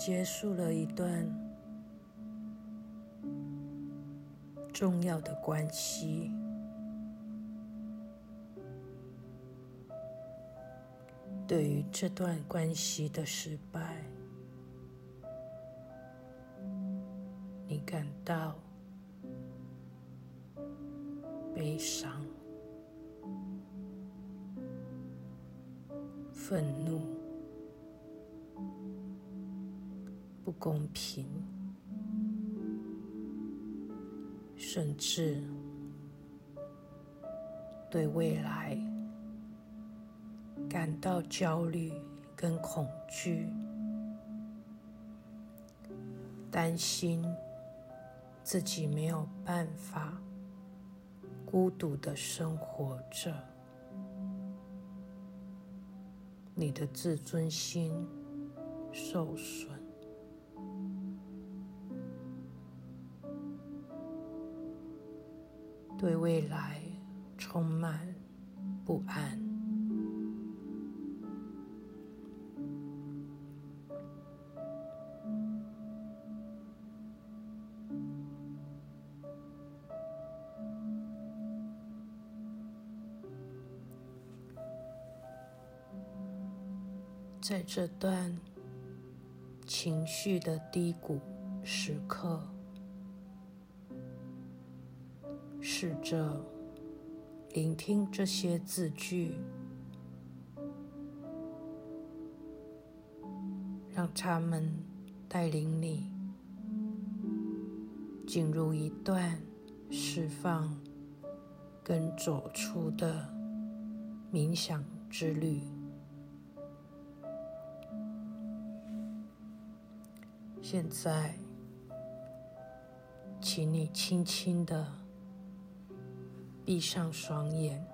结束了一段重要的关系，对于这段关系的失败，你感到公平，甚至对未来感到焦虑跟恐惧，担心。自己没有办法孤独的生活着，你的自尊心受损，对未来充满不安。在这段情绪的低谷时刻，试着聆听这些字句，让他们带领你进入一段释放跟走出的冥想之旅。现在，请你轻轻的闭上双眼，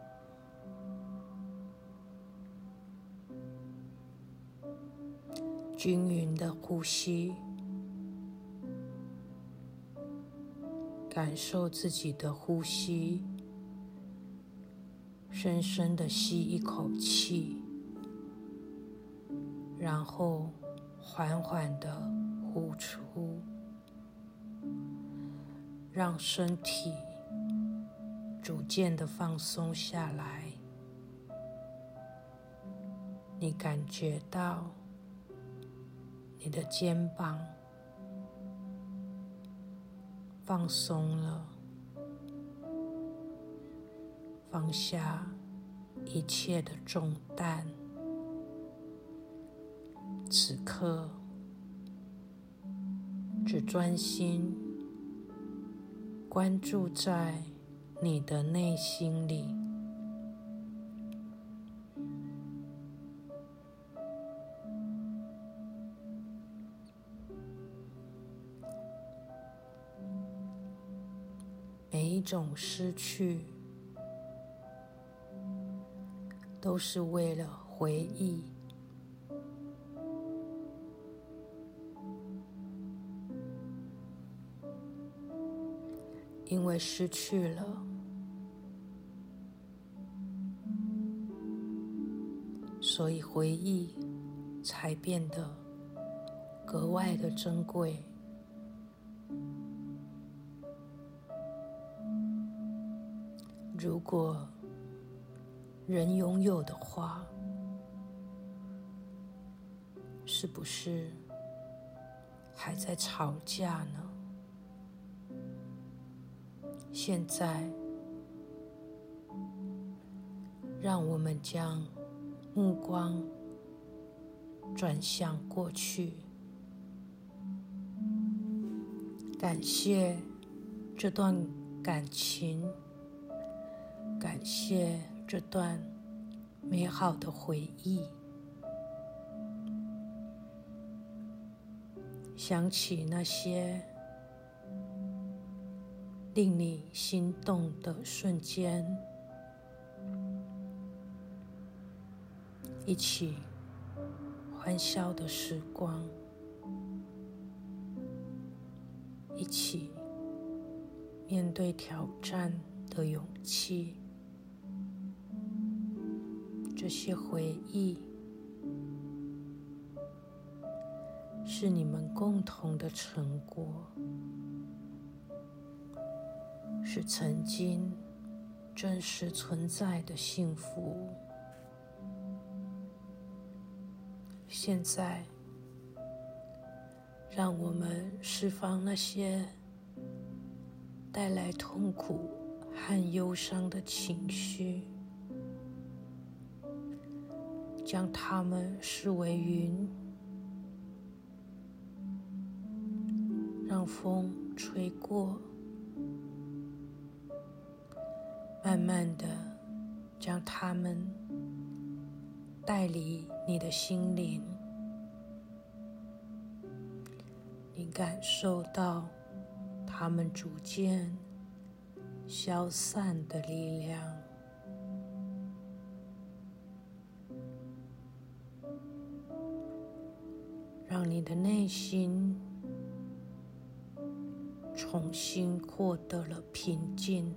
均匀的呼吸，感受自己的呼吸，深深的吸一口气，然后缓缓的。呼出，让身体逐渐的放松下来。你感觉到你的肩膀放松了，放下一切的重担。此刻。只专心关注在你的内心里，每一种失去都是为了回忆。因为失去了，所以回忆才变得格外的珍贵。如果人拥有的话，是不是还在吵架呢？现在，让我们将目光转向过去，感谢这段感情，感谢这段美好的回忆，想起那些。令你心动的瞬间，一起欢笑的时光，一起面对挑战的勇气，这些回忆是你们共同的成果，是曾经真实存在的幸福。现在，让我们释放那些带来痛苦和忧伤的情绪，将它们视为云，让风吹过，慢慢的将它们带离你的心灵。你感受到它们逐渐消散的力量，让你的内心重新获得了平静。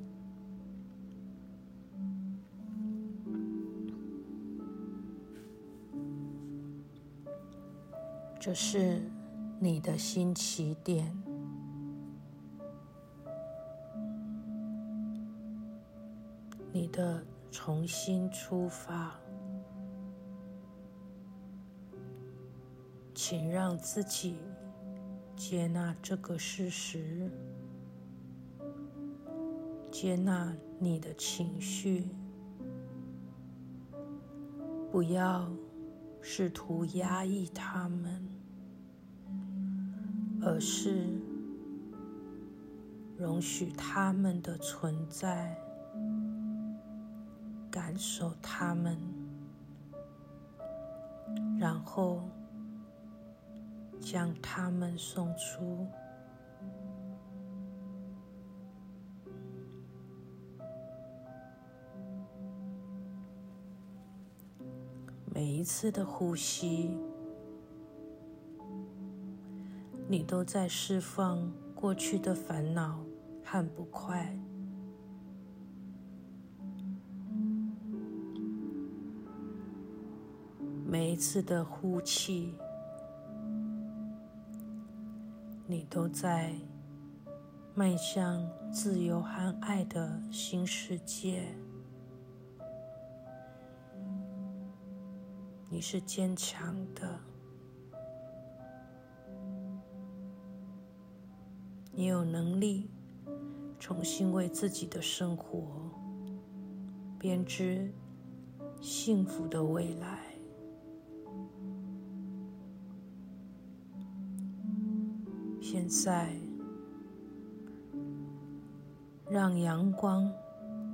这是。你的新起点，你的重新出发，请让自己接纳这个事实，接纳你的情绪，不要试图压抑他们。是容许他们的存在，感受他们，然后将他们送出。每一次的呼吸。你都在释放过去的烦恼和不快，每一次的呼气，你都在迈向自由和爱的新世界。你是坚强的。你有能力重新为自己的生活编织幸福的未来。现在，让阳光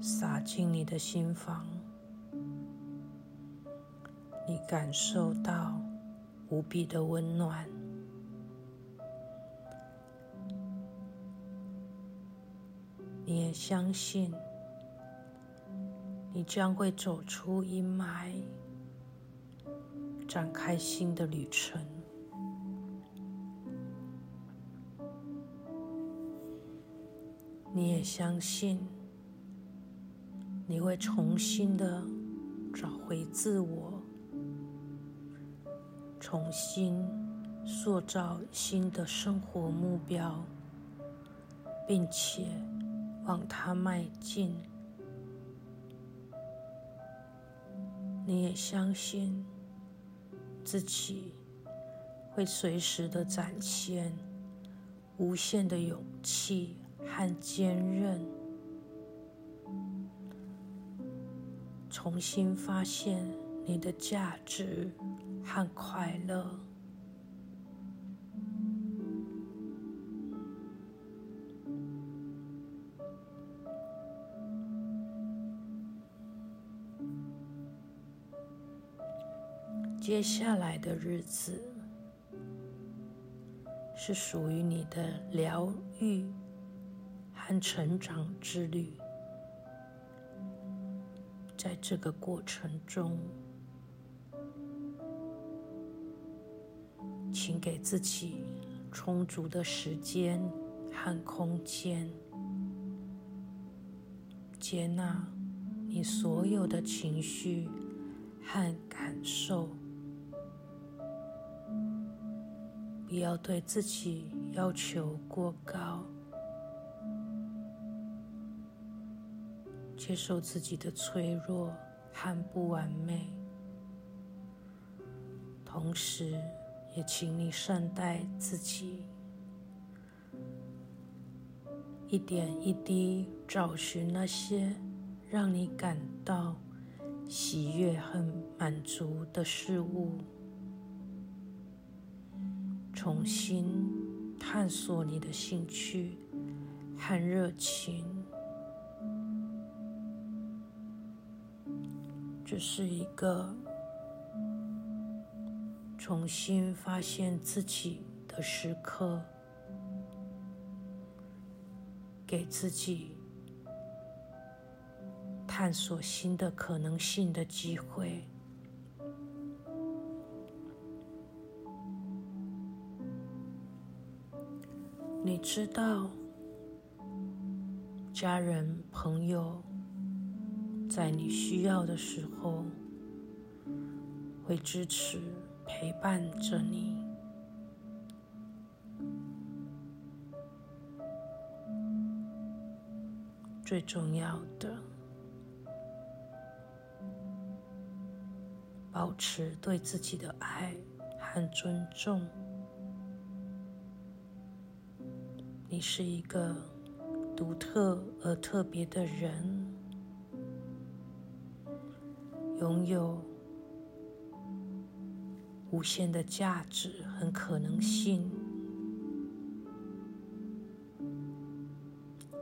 洒进你的心房，你感受到无比的温暖。你也相信，你将会走出阴霾，展开新的旅程。你也相信，你会重新的找回自我，重新塑造新的生活目标，并且。往他迈进，你也相信自己会随时的展现无限的勇气和坚韧，重新发现你的价值和快乐。接下来的日子是属于你的疗愈和成长之旅。在这个过程中，请给自己充足的时间和空间，接纳你所有的情绪和感受。不要对自己要求过高，接受自己的脆弱和不完美，同时也请你善待自己，一点一滴找寻那些让你感到喜悦和满足的事物。重新探索你的兴趣和热情，这是一个重新发现自己的时刻，给自己探索新的可能性的机会。你知道，家人朋友在你需要的时候会支持陪伴着你。最重要的，保持对自己的爱和尊重。你是一个独特而特别的人，拥有无限的价值和可能性。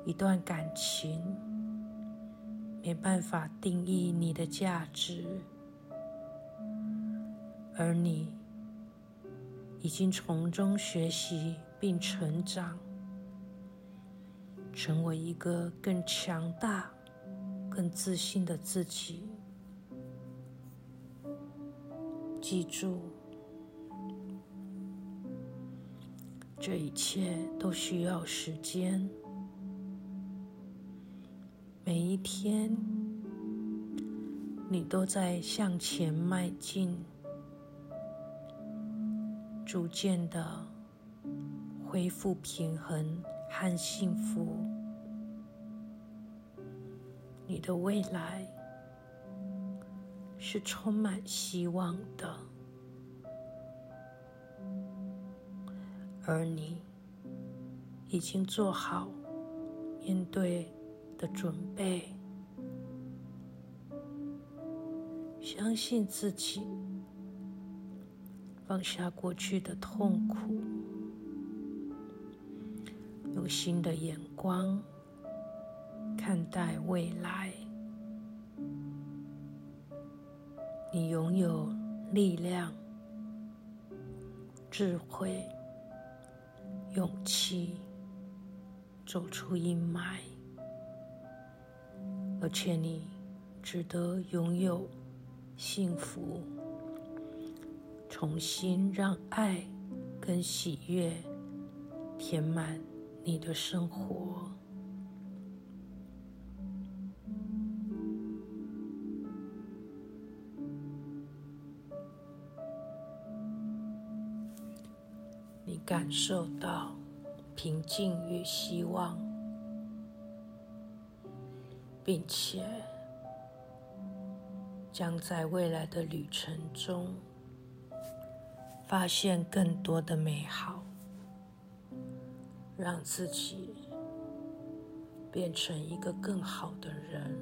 一段感情没办法定义你的价值，而你已经从中学习并成长。成为一个更强大、更自信的自己。记住，这一切都需要时间。每一天，你都在向前迈进，逐渐的恢复平衡。和幸福，你的未来是充满希望的，而你已经做好面对的准备。相信自己，放下过去的痛苦。用新的眼光看待未来，你拥有力量、智慧、勇气，走出阴霾，而且你值得拥有幸福，重新让爱跟喜悦填满。你的生活，你感受到平静与希望，并且将在未来的旅程中发现更多的美好。让自己变成一个更好的人。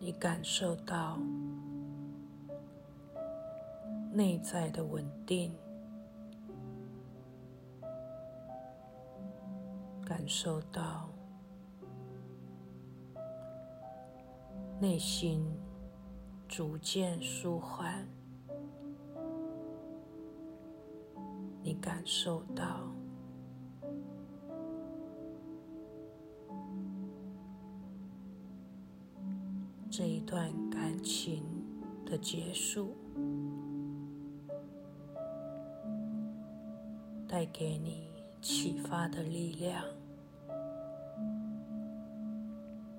你感受到内在的稳定。感受到内心逐渐舒缓，你感受到这一段感情的结束，带给你。启发的力量，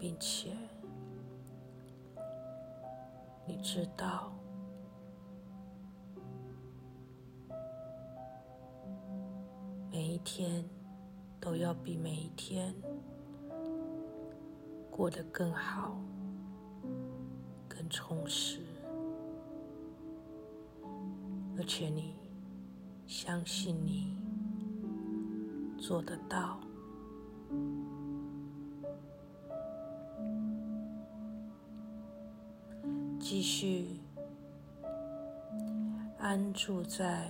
并且你知道，每一天都要比每一天过得更好、更充实，而且你相信你。做得到，继续安住在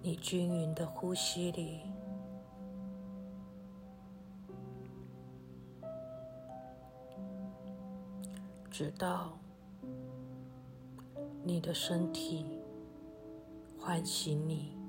你均匀的呼吸里，直到你的身体唤醒你。